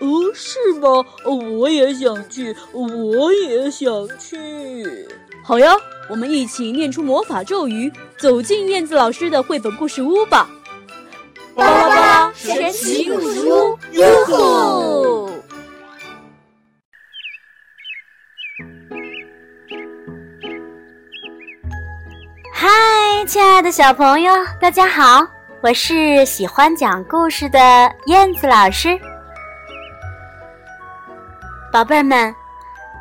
哦，是吗？我也想去，我也想去。好呀，我们一起念出魔法咒语，走进燕子老师的绘本故事屋吧。巴拉巴神奇故事屋，哟吼！嗨，亲爱的小朋友，大家好！我是喜欢讲故事的燕子老师。宝贝儿们，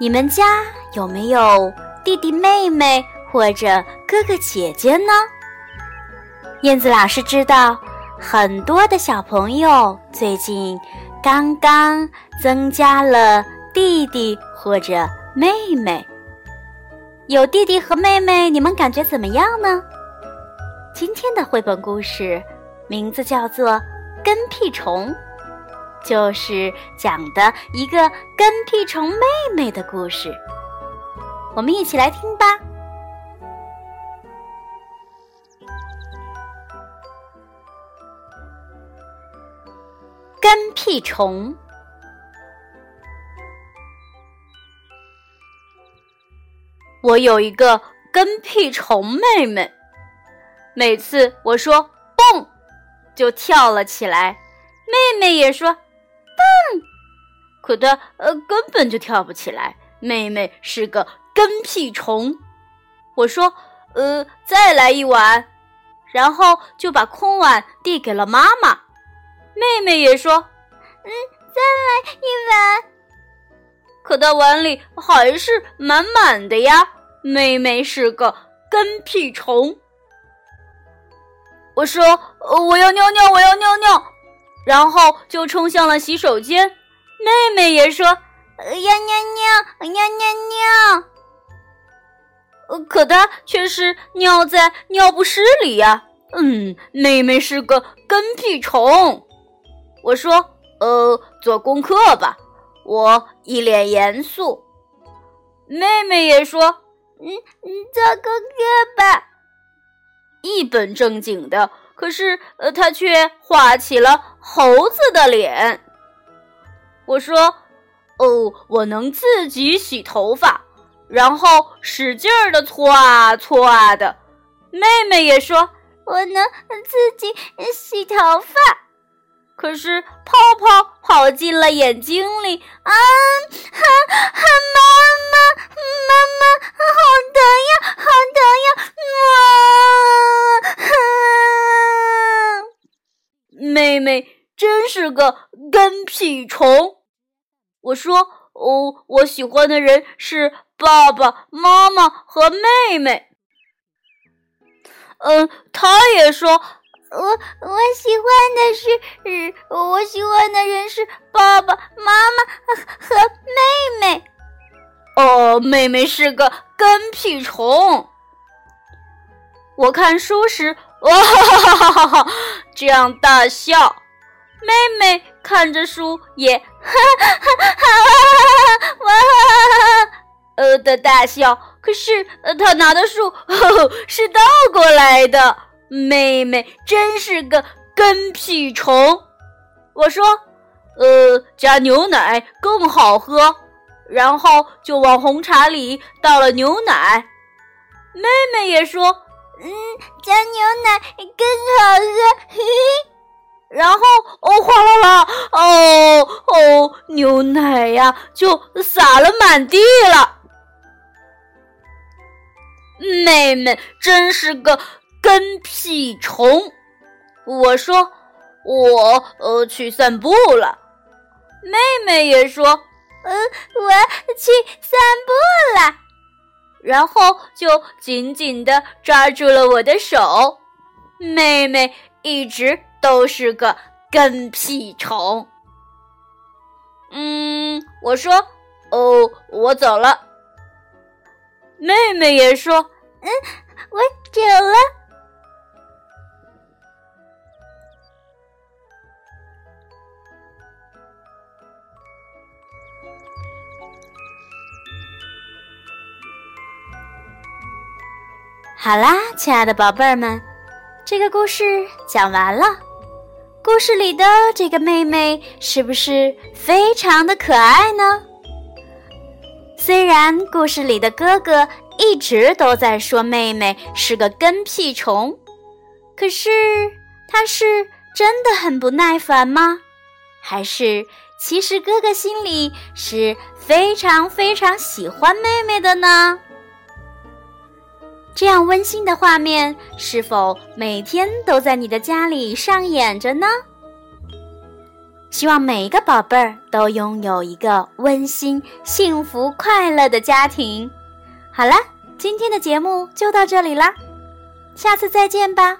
你们家有没有弟弟妹妹或者哥哥姐姐呢？燕子老师知道。很多的小朋友最近刚刚增加了弟弟或者妹妹。有弟弟和妹妹，你们感觉怎么样呢？今天的绘本故事名字叫做《跟屁虫》，就是讲的一个跟屁虫妹妹的故事。我们一起来听吧。跟屁虫，我有一个跟屁虫妹妹，每次我说“蹦”，就跳了起来，妹妹也说“”，可他呃根本就跳不起来。妹妹是个跟屁虫，我说“呃，再来一碗”，然后就把空碗递给了妈妈。妹妹也说：“嗯，再来一碗。”可他碗里还是满满的呀。妹妹是个跟屁虫。我说：“我要尿尿，我要尿尿。”然后就冲向了洗手间。妹妹也说：“要尿尿，尿尿尿。”可她却是尿在尿不湿里呀。嗯，妹妹是个跟屁虫。我说：“呃，做功课吧。”我一脸严肃。妹妹也说：“嗯，做功课吧。”一本正经的，可是呃，她却画起了猴子的脸。我说：“哦，我能自己洗头发，然后使劲儿的搓啊搓啊的。”妹妹也说：“我能自己洗头发。”可是泡泡跑进了眼睛里啊！哈哈，妈妈，妈妈，好疼呀！啊！妹妹真是个跟屁虫。我说哦，我喜欢的人是爸爸妈妈和妹妹。嗯，他也说。我我喜欢的是，我喜欢的人是爸爸妈妈和妹妹。哦，妹妹是个跟屁虫。我看书时，哇哈哈哈哈哈哈这样大笑。妹妹看着书也哈哈哈哈哈哇呃的大笑。可是，呃，她拿的书是倒过来的。妹妹真是个跟屁虫，我说，呃，加牛奶更好喝，然后就往红茶里倒了牛奶。妹妹也说，嗯，加牛奶更好喝，嘿嘿。然后，哦，哗啦啦，哦哦，牛奶呀，就洒了满地了。妹妹真是个。跟屁虫，我说我呃去散步了，妹妹也说嗯我去散步了，然后就紧紧的抓住了我的手。妹妹一直都是个跟屁虫。嗯，我说：“哦，我走了。”妹妹也说：“嗯，我走了。”好啦，亲爱的宝贝儿们，这个故事讲完了。故事里的这个妹妹是不是非常的可爱呢？虽然故事里的哥哥一直都在说妹妹是个跟屁虫，可是他是真的很不耐烦吗？还是其实哥哥心里是非常非常喜欢妹妹的呢？这样温馨的画面，是否每天都在你的家里上演着呢？希望每一个宝贝儿都拥有一个温馨、幸福、快乐的家庭。好了，今天的节目就到这里啦，下次再见吧。